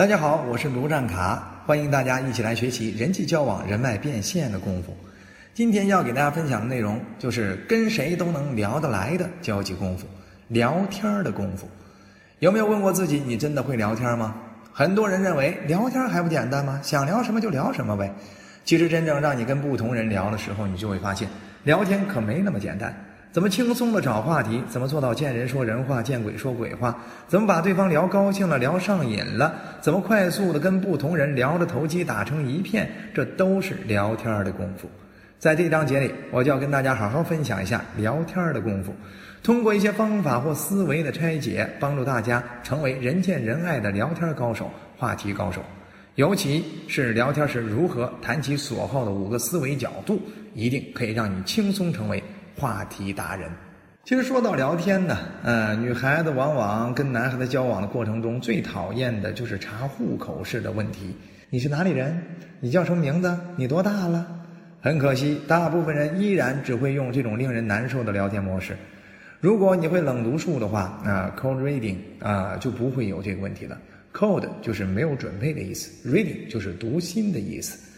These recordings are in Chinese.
大家好，我是卢占卡，欢迎大家一起来学习人际交往、人脉变现的功夫。今天要给大家分享的内容就是跟谁都能聊得来的交际功夫，聊天的功夫。有没有问过自己，你真的会聊天吗？很多人认为聊天还不简单吗？想聊什么就聊什么呗。其实真正让你跟不同人聊的时候，你就会发现，聊天可没那么简单。怎么轻松的找话题？怎么做到见人说人话，见鬼说鬼话？怎么把对方聊高兴了，聊上瘾了？怎么快速的跟不同人聊着投机，打成一片？这都是聊天的功夫。在这章节里，我就要跟大家好好分享一下聊天的功夫，通过一些方法或思维的拆解，帮助大家成为人见人爱的聊天高手、话题高手。尤其是聊天时如何谈其所好的五个思维角度，一定可以让你轻松成为。话题达人，其实说到聊天呢，呃，女孩子往往跟男孩子交往的过程中，最讨厌的就是查户口式的问题。你是哪里人？你叫什么名字？你多大了？很可惜，大部分人依然只会用这种令人难受的聊天模式。如果你会冷读术的话，啊，cold reading 啊，就不会有这个问题了。cold 就是没有准备的意思，reading 就是读心的意思。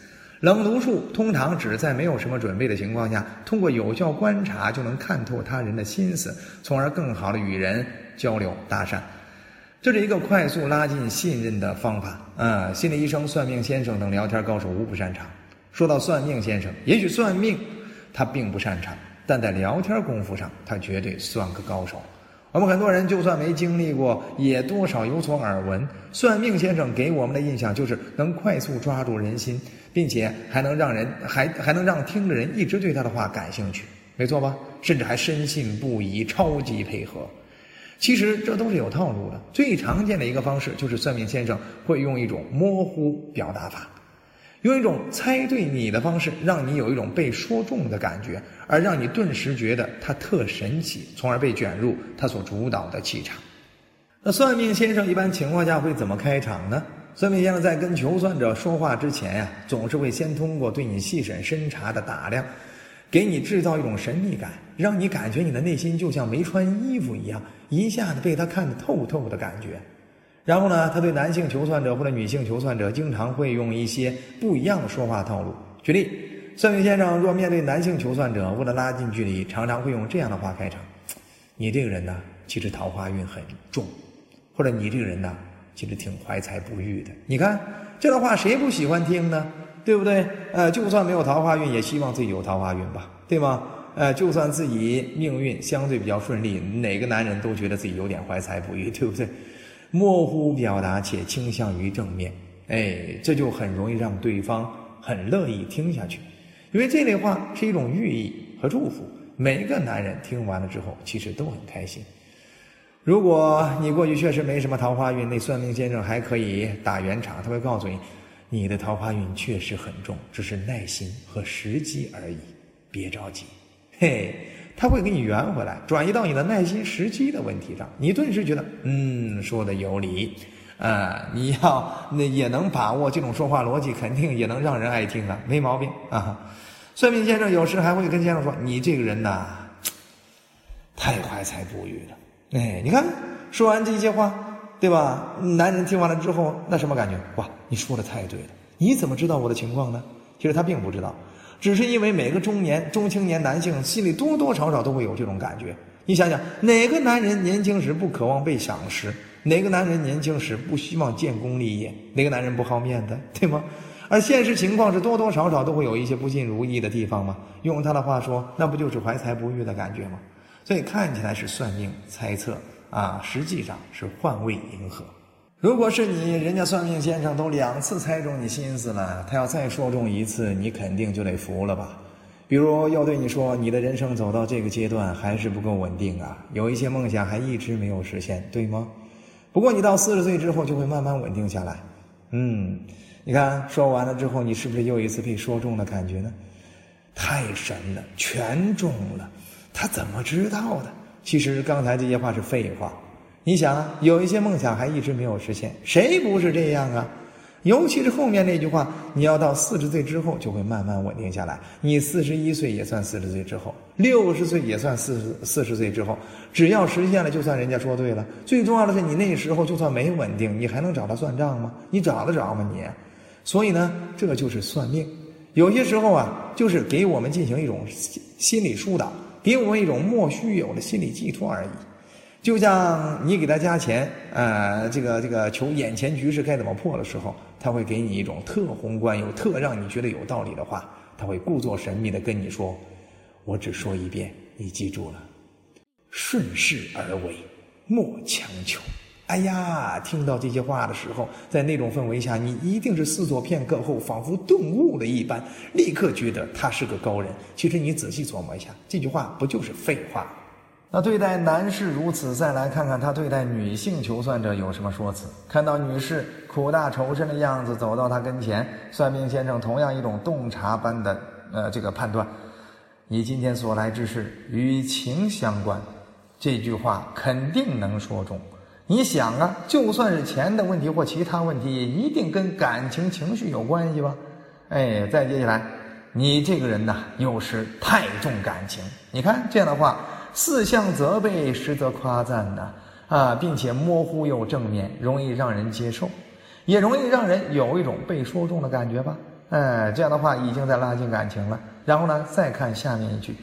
冷读术通常只在没有什么准备的情况下，通过有效观察就能看透他人的心思，从而更好的与人交流搭讪。这是一个快速拉近信任的方法。啊，心理医生、算命先生等聊天高手无不擅长。说到算命先生，也许算命他并不擅长，但在聊天功夫上，他绝对算个高手。我们很多人就算没经历过，也多少有所耳闻。算命先生给我们的印象就是能快速抓住人心，并且还能让人还还能让听的人一直对他的话感兴趣，没错吧？甚至还深信不疑，超级配合。其实这都是有套路的。最常见的一个方式就是算命先生会用一种模糊表达法。用一种猜对你的方式，让你有一种被说中的感觉，而让你顿时觉得他特神奇，从而被卷入他所主导的气场。那算命先生一般情况下会怎么开场呢？算命先生在跟求算者说话之前呀，总是会先通过对你细审深查的打量，给你制造一种神秘感，让你感觉你的内心就像没穿衣服一样，一下子被他看得透透的感觉。然后呢，他对男性求算者或者女性求算者经常会用一些不一样的说话套路。举例，算命先生若面对男性求算者，为了拉近距离，常常会用这样的话开场：“你这个人呢，其实桃花运很重，或者你这个人呢，其实挺怀才不遇的。”你看，这段话谁不喜欢听呢？对不对？呃，就算没有桃花运，也希望自己有桃花运吧，对吗？呃，就算自己命运相对比较顺利，哪个男人都觉得自己有点怀才不遇，对不对？模糊表达且倾向于正面，哎，这就很容易让对方很乐意听下去，因为这类话是一种寓意和祝福。每个男人听完了之后，其实都很开心。如果你过去确实没什么桃花运，那算命先生还可以打圆场，他会告诉你，你的桃花运确实很重，只是耐心和时机而已，别着急，嘿。他会给你圆回来，转移到你的耐心、时机的问题上，你顿时觉得，嗯，说的有理，啊，你要那也能把握这种说话逻辑，肯定也能让人爱听啊，没毛病啊。算命先生有时还会跟先生说：“你这个人呐，太怀才不遇了。”哎，你看，说完这些话，对吧？男人听完了之后，那什么感觉？哇，你说的太对了，你怎么知道我的情况呢？其实他并不知道。只是因为每个中年、中青年男性心里多多少少都会有这种感觉。你想想，哪个男人年轻时不渴望被赏识？哪个男人年轻时不希望建功立业？哪个男人不好面子？对吗？而现实情况是多多少少都会有一些不尽如意的地方吗？用他的话说，那不就是怀才不遇的感觉吗？所以看起来是算命猜测啊，实际上是换位迎合。如果是你，人家算命先生都两次猜中你心思了，他要再说中一次，你肯定就得服了吧？比如要对你说，你的人生走到这个阶段还是不够稳定啊，有一些梦想还一直没有实现，对吗？不过你到四十岁之后就会慢慢稳定下来。嗯，你看说完了之后，你是不是又一次被说中的感觉呢？太神了，全中了，他怎么知道的？其实刚才这些话是废话。你想啊，有一些梦想还一直没有实现，谁不是这样啊？尤其是后面那句话，你要到四十岁之后就会慢慢稳定下来。你四十一岁也算四十岁之后，六十岁也算四十四十岁之后，只要实现了，就算人家说对了。最重要的是，你那时候就算没稳定，你还能找他算账吗？你找得着吗？你？所以呢，这就是算命。有些时候啊，就是给我们进行一种心理疏导，给我们一种莫须有的心理寄托而已。就像你给他加钱，呃，这个这个求眼前局势该怎么破的时候，他会给你一种特宏观又特让你觉得有道理的话，他会故作神秘的跟你说：“我只说一遍，你记住了，顺势而为，莫强求。”哎呀，听到这些话的时候，在那种氛围下，你一定是思索片刻后，仿佛顿悟了一般，立刻觉得他是个高人。其实你仔细琢磨一下，这句话不就是废话吗？那对待男士如此，再来看看他对待女性求算者有什么说辞。看到女士苦大仇深的样子走到他跟前，算命先生同样一种洞察般的呃这个判断：你今天所来之事与情相关，这句话肯定能说中。你想啊，就算是钱的问题或其他问题，也一定跟感情情绪有关系吧？哎，再接下来，你这个人呐，有时太重感情。你看这样的话。四项责备，实则夸赞呐，啊，并且模糊又正面，容易让人接受，也容易让人有一种被说中的感觉吧。哎，这样的话已经在拉近感情了。然后呢，再看下面一句，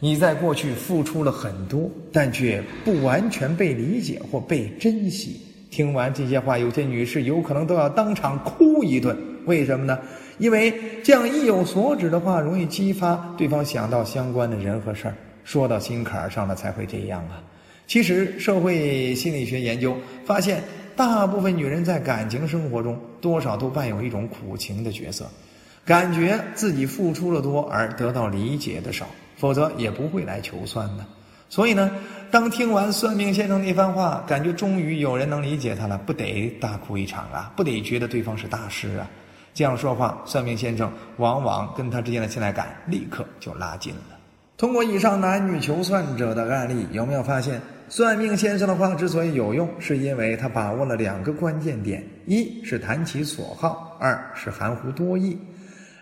你在过去付出了很多，但却不完全被理解或被珍惜。听完这些话，有些女士有可能都要当场哭一顿。为什么呢？因为这样意有所指的话，容易激发对方想到相关的人和事儿。说到心坎儿上了才会这样啊！其实社会心理学研究发现，大部分女人在感情生活中多少都伴有一种苦情的角色，感觉自己付出了多而得到理解的少，否则也不会来求算的。所以呢，当听完算命先生那番话，感觉终于有人能理解他了，不得大哭一场啊？不得觉得对方是大师啊？这样说话，算命先生往往跟他之间的信赖感立刻就拉近了。通过以上男女求算者的案例，有没有发现算命先生的话之所以有用，是因为他把握了两个关键点：一是谈其所好，二是含糊多义。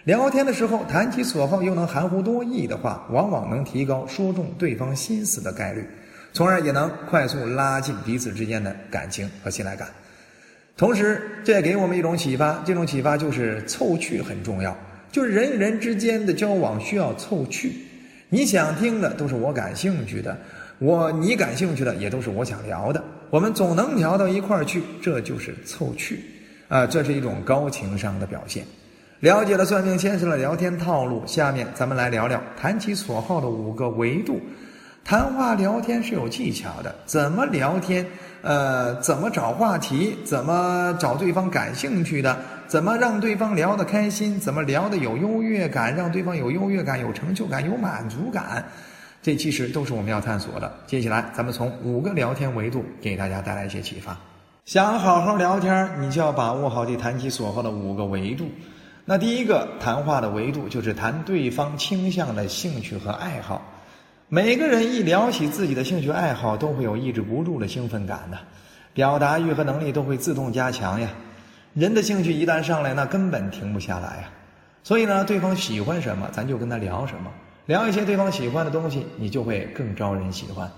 聊天的时候谈其所好又能含糊多义的话，往往能提高说中对方心思的概率，从而也能快速拉近彼此之间的感情和信赖感。同时，这也给我们一种启发，这种启发就是凑趣很重要，就是人与人之间的交往需要凑趣。你想听的都是我感兴趣的，我你感兴趣的也都是我想聊的，我们总能聊到一块儿去，这就是凑趣，啊，这是一种高情商的表现。了解了算命先生的聊天套路，下面咱们来聊聊谈其所好的五个维度。谈话聊天是有技巧的，怎么聊天？呃，怎么找话题？怎么找对方感兴趣的？怎么让对方聊得开心？怎么聊得有优越感？让对方有优越感、有成就感、有满足感？这其实都是我们要探索的。接下来，咱们从五个聊天维度给大家带来一些启发。想好好聊天，你就要把握好这谈其所好的五个维度。那第一个谈话的维度就是谈对方倾向的兴趣和爱好。每个人一聊起自己的兴趣爱好，都会有抑制不住的兴奋感的，表达欲和能力都会自动加强呀。人的兴趣一旦上来，那根本停不下来呀。所以呢，对方喜欢什么，咱就跟他聊什么，聊一些对方喜欢的东西，你就会更招人喜欢。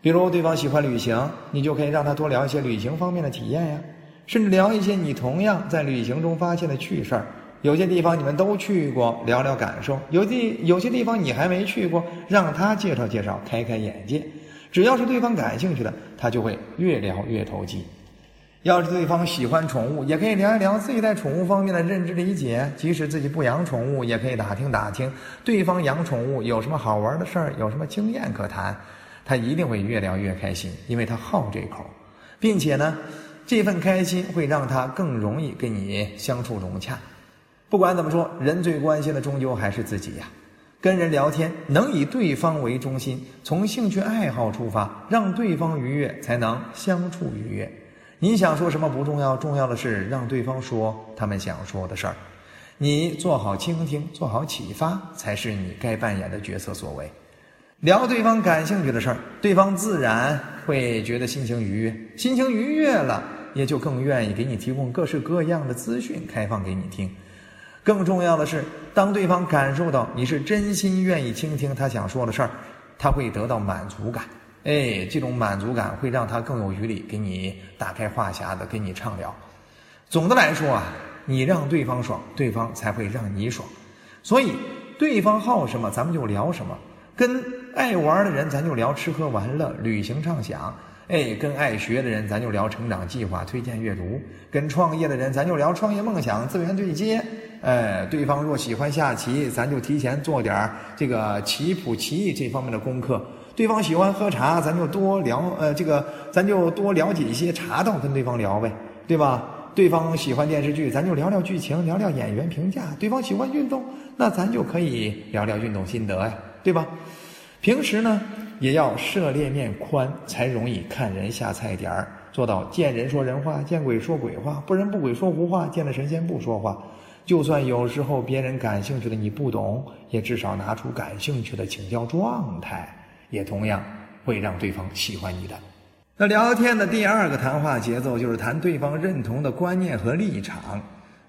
比如对方喜欢旅行，你就可以让他多聊一些旅行方面的体验呀，甚至聊一些你同样在旅行中发现的趣事儿。有些地方你们都去过，聊聊感受；有地有些地方你还没去过，让他介绍介绍，开开眼界。只要是对方感兴趣的，他就会越聊越投机。要是对方喜欢宠物，也可以聊一聊自己在宠物方面的认知理解。即使自己不养宠物，也可以打听打听对方养宠物有什么好玩的事儿，有什么经验可谈。他一定会越聊越开心，因为他好这口，并且呢，这份开心会让他更容易跟你相处融洽。不管怎么说，人最关心的终究还是自己呀。跟人聊天，能以对方为中心，从兴趣爱好出发，让对方愉悦，才能相处愉悦。你想说什么不重要，重要的是让对方说他们想说的事儿。你做好倾听，做好启发，才是你该扮演的角色所为。聊对方感兴趣的事儿，对方自然会觉得心情愉悦，心情愉悦了。也就更愿意给你提供各式各样的资讯，开放给你听。更重要的是，当对方感受到你是真心愿意倾听他想说的事儿，他会得到满足感。哎，这种满足感会让他更有余力给你打开话匣子，跟你畅聊。总的来说啊，你让对方爽，对方才会让你爽。所以，对方好什么，咱们就聊什么。跟爱玩的人，咱就聊吃喝玩乐、旅行畅想。哎，跟爱学的人，咱就聊成长计划、推荐阅读；跟创业的人，咱就聊创业梦想、资源对接。哎，对方若喜欢下棋，咱就提前做点这个棋谱、棋艺这方面的功课。对方喜欢喝茶，咱就多聊，呃，这个咱就多了解一些茶道，跟对方聊呗，对吧？对方喜欢电视剧，咱就聊聊剧情，聊聊演员评价。对方喜欢运动，那咱就可以聊聊运动心得呀，对吧？平时呢，也要涉猎面宽，才容易看人下菜碟儿，做到见人说人话，见鬼说鬼话，不人不鬼说胡话，见了神仙不说话。就算有时候别人感兴趣的你不懂，也至少拿出感兴趣的请教状态。也同样会让对方喜欢你的。那聊天的第二个谈话节奏就是谈对方认同的观念和立场。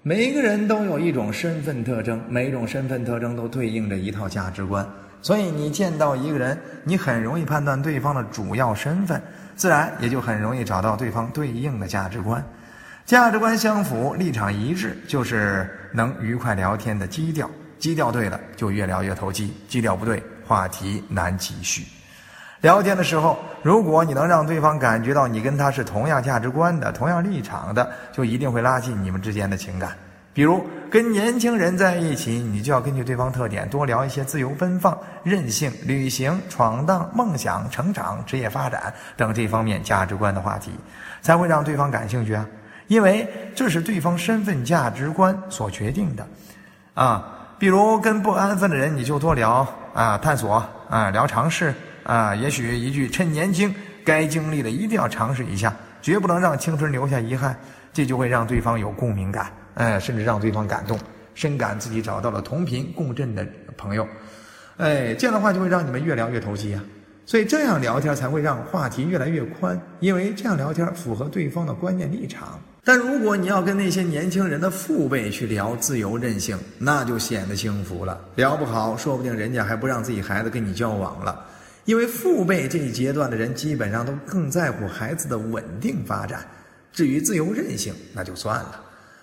每个人都有一种身份特征，每一种身份特征都对应着一套价值观。所以你见到一个人，你很容易判断对方的主要身份，自然也就很容易找到对方对应的价值观。价值观相符，立场一致，就是能愉快聊天的基调。基调对了，就越聊越投机；基调不对，话题难继续。聊天的时候，如果你能让对方感觉到你跟他是同样价值观的、同样立场的，就一定会拉近你们之间的情感。比如跟年轻人在一起，你就要根据对方特点多聊一些自由奔放、任性、旅行、闯荡、梦想、成长、职业发展等这方面价值观的话题，才会让对方感兴趣啊！因为这是对方身份价值观所决定的，啊。比如跟不安分的人，你就多聊啊，探索啊，聊尝试啊，也许一句趁年轻，该经历的一定要尝试一下，绝不能让青春留下遗憾，这就会让对方有共鸣感，哎，甚至让对方感动，深感自己找到了同频共振的朋友，哎，这样的话就会让你们越聊越投机啊，所以这样聊天才会让话题越来越宽，因为这样聊天符合对方的观念立场。但如果你要跟那些年轻人的父辈去聊自由任性，那就显得轻浮了。聊不好，说不定人家还不让自己孩子跟你交往了。因为父辈这一阶段的人，基本上都更在乎孩子的稳定发展。至于自由任性，那就算了，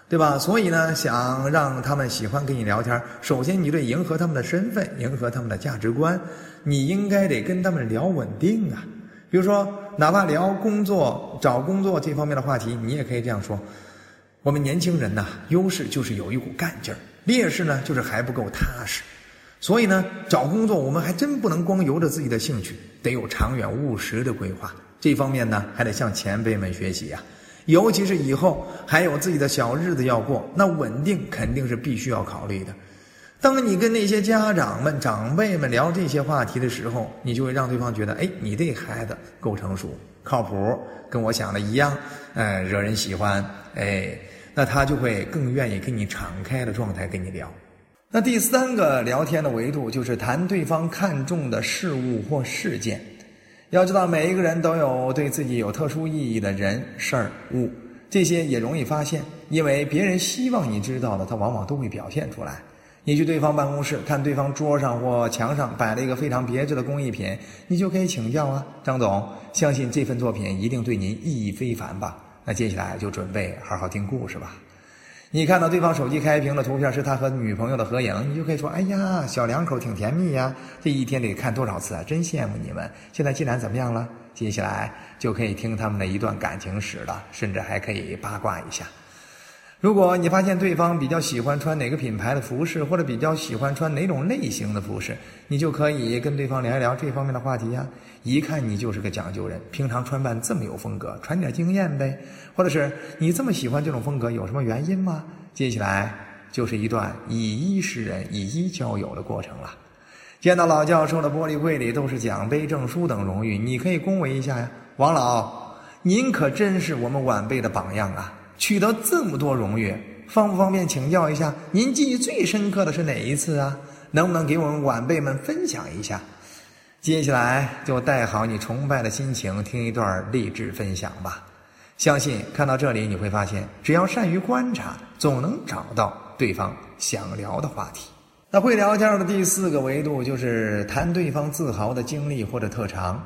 对吧？所以呢，想让他们喜欢跟你聊天，首先你得迎合他们的身份，迎合他们的价值观，你应该得跟他们聊稳定啊。比如说，哪怕聊工作、找工作这方面的话题，你也可以这样说：我们年轻人呐，优势就是有一股干劲儿，劣势呢就是还不够踏实。所以呢，找工作我们还真不能光由着自己的兴趣，得有长远务实的规划。这方面呢，还得向前辈们学习呀。尤其是以后还有自己的小日子要过，那稳定肯定是必须要考虑的。当你跟那些家长们、长辈们聊这些话题的时候，你就会让对方觉得，哎，你这孩子够成熟、靠谱，跟我想的一样，哎，惹人喜欢，哎，那他就会更愿意跟你敞开的状态跟你聊。那第三个聊天的维度就是谈对方看重的事物或事件。要知道，每一个人都有对自己有特殊意义的人、事儿、物，这些也容易发现，因为别人希望你知道的，他往往都会表现出来。你去对方办公室看对方桌上或墙上摆了一个非常别致的工艺品，你就可以请教啊，张总，相信这份作品一定对您意义非凡吧？那接下来就准备好好听故事吧。你看到对方手机开屏的图片是他和女朋友的合影，你就可以说：“哎呀，小两口挺甜蜜呀，这一天得看多少次啊？真羡慕你们！现在进展怎么样了？”接下来就可以听他们的一段感情史了，甚至还可以八卦一下。如果你发现对方比较喜欢穿哪个品牌的服饰，或者比较喜欢穿哪种类型的服饰，你就可以跟对方聊一聊这方面的话题呀。一看你就是个讲究人，平常穿扮这么有风格，传点经验呗。或者是你这么喜欢这种风格，有什么原因吗？接下来就是一段以一识人、以一交友的过程了。见到老教授的玻璃柜里都是奖杯、证书等荣誉，你可以恭维一下呀，王老，您可真是我们晚辈的榜样啊。取得这么多荣誉，方不方便请教一下？您记忆最深刻的是哪一次啊？能不能给我们晚辈们分享一下？接下来就带好你崇拜的心情，听一段励志分享吧。相信看到这里你会发现，只要善于观察，总能找到对方想聊的话题。那会聊天的第四个维度就是谈对方自豪的经历或者特长。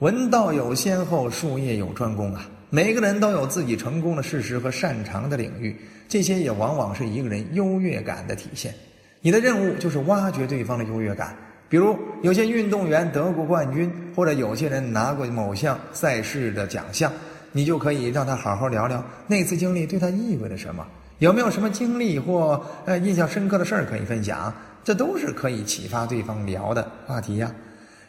文道有先后，术业有专攻啊。每个人都有自己成功的事实和擅长的领域，这些也往往是一个人优越感的体现。你的任务就是挖掘对方的优越感。比如，有些运动员得过冠军，或者有些人拿过某项赛事的奖项，你就可以让他好好聊聊那次经历对他意味着什么，有没有什么经历或呃印象深刻的事儿可以分享，这都是可以启发对方聊的话题呀。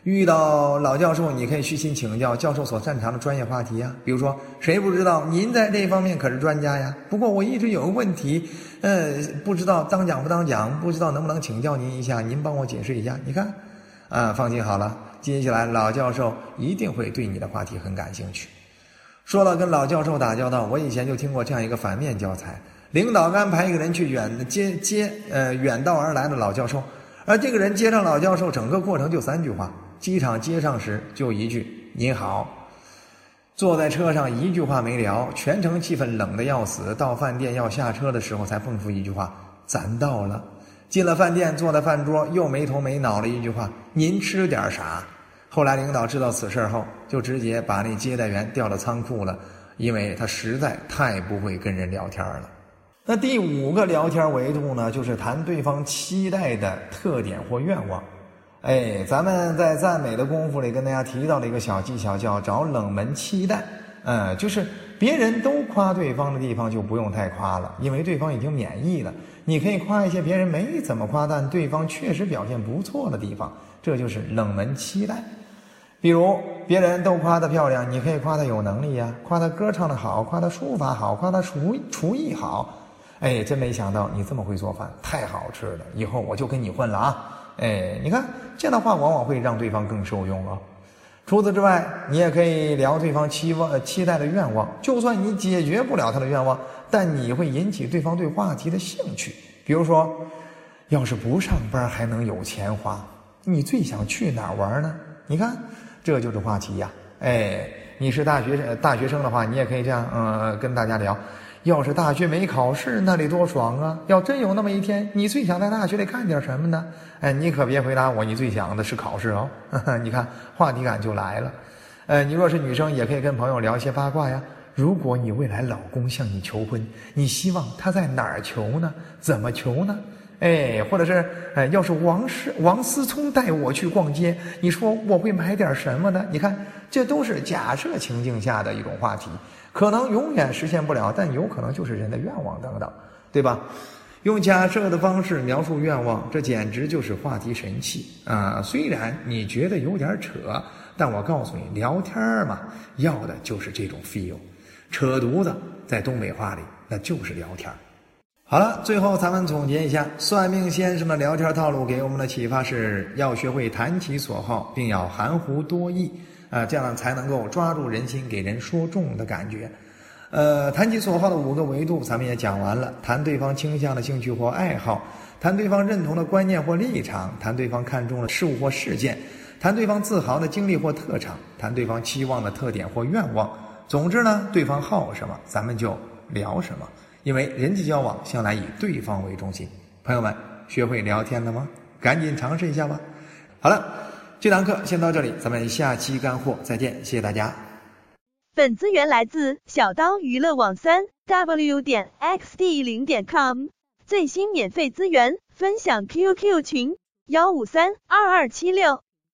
遇到老教授，你可以虚心请教教授所擅长的专业话题呀。比如说，谁不知道您在这方面可是专家呀？不过我一直有个问题，呃，不知道当讲不当讲，不知道能不能请教您一下，您帮我解释一下。你看，啊，放心好了，接下来老教授一定会对你的话题很感兴趣。说到跟老教授打交道，我以前就听过这样一个反面教材：领导安排一个人去远接接呃远道而来的老教授，而这个人接上老教授，整个过程就三句话。机场接上时就一句“你好”，坐在车上一句话没聊，全程气氛冷的要死。到饭店要下车的时候才蹦出一句话：“咱到了。”进了饭店，坐在饭桌又没头没脑的一句话：“您吃点啥？”后来领导知道此事后，就直接把那接待员调到仓库了，因为他实在太不会跟人聊天了。那第五个聊天维度呢，就是谈对方期待的特点或愿望。哎，咱们在赞美的功夫里跟大家提到了一个小技巧，叫找冷门期待。嗯，就是别人都夸对方的地方就不用太夸了，因为对方已经免疫了。你可以夸一些别人没怎么夸，但对方确实表现不错的地方，这就是冷门期待。比如别人都夸她漂亮，你可以夸她有能力呀，夸她歌唱的好，夸她书法好，夸她厨厨艺好。哎，真没想到你这么会做饭，太好吃了，以后我就跟你混了啊！哎，你看这样的话，往往会让对方更受用啊。除此之外，你也可以聊对方期望、期待的愿望。就算你解决不了他的愿望，但你会引起对方对话题的兴趣。比如说，要是不上班还能有钱花，你最想去哪儿玩呢？你看，这就是话题呀。哎，你是大学生，大学生的话，你也可以这样，嗯，跟大家聊。要是大学没考试，那得多爽啊！要真有那么一天，你最想在大学里干点什么呢？哎，你可别回答我，你最想的是考试哦。你看，话题感就来了。呃，你若是女生，也可以跟朋友聊一些八卦呀。如果你未来老公向你求婚，你希望他在哪儿求呢？怎么求呢？哎，或者是，哎，要是王思王思聪带我去逛街，你说我会买点什么呢？你看，这都是假设情境下的一种话题。可能永远实现不了，但有可能就是人的愿望等等，对吧？用假设的方式描述愿望，这简直就是话题神器啊！虽然你觉得有点扯，但我告诉你，聊天嘛，要的就是这种 feel。扯犊子，在东北话里那就是聊天。好了，最后咱们总结一下，算命先生的聊天套路给我们的启发是要学会谈其所好，并要含糊多义。啊，这样才能够抓住人心，给人说中的感觉。呃，谈及所好的五个维度，咱们也讲完了。谈对方倾向的兴趣或爱好，谈对方认同的观念或立场，谈对方看中的事物或事件，谈对方自豪的经历或特长，谈对方期望的特点或愿望。总之呢，对方好什么，咱们就聊什么。因为人际交往向来以对方为中心。朋友们，学会聊天了吗？赶紧尝试一下吧。好了。这堂课先到这里，咱们下期干货再见，谢谢大家。本资源来自小刀娱乐网三 w 点 xd 零点 com，最新免费资源分享 QQ 群幺五三二二七六。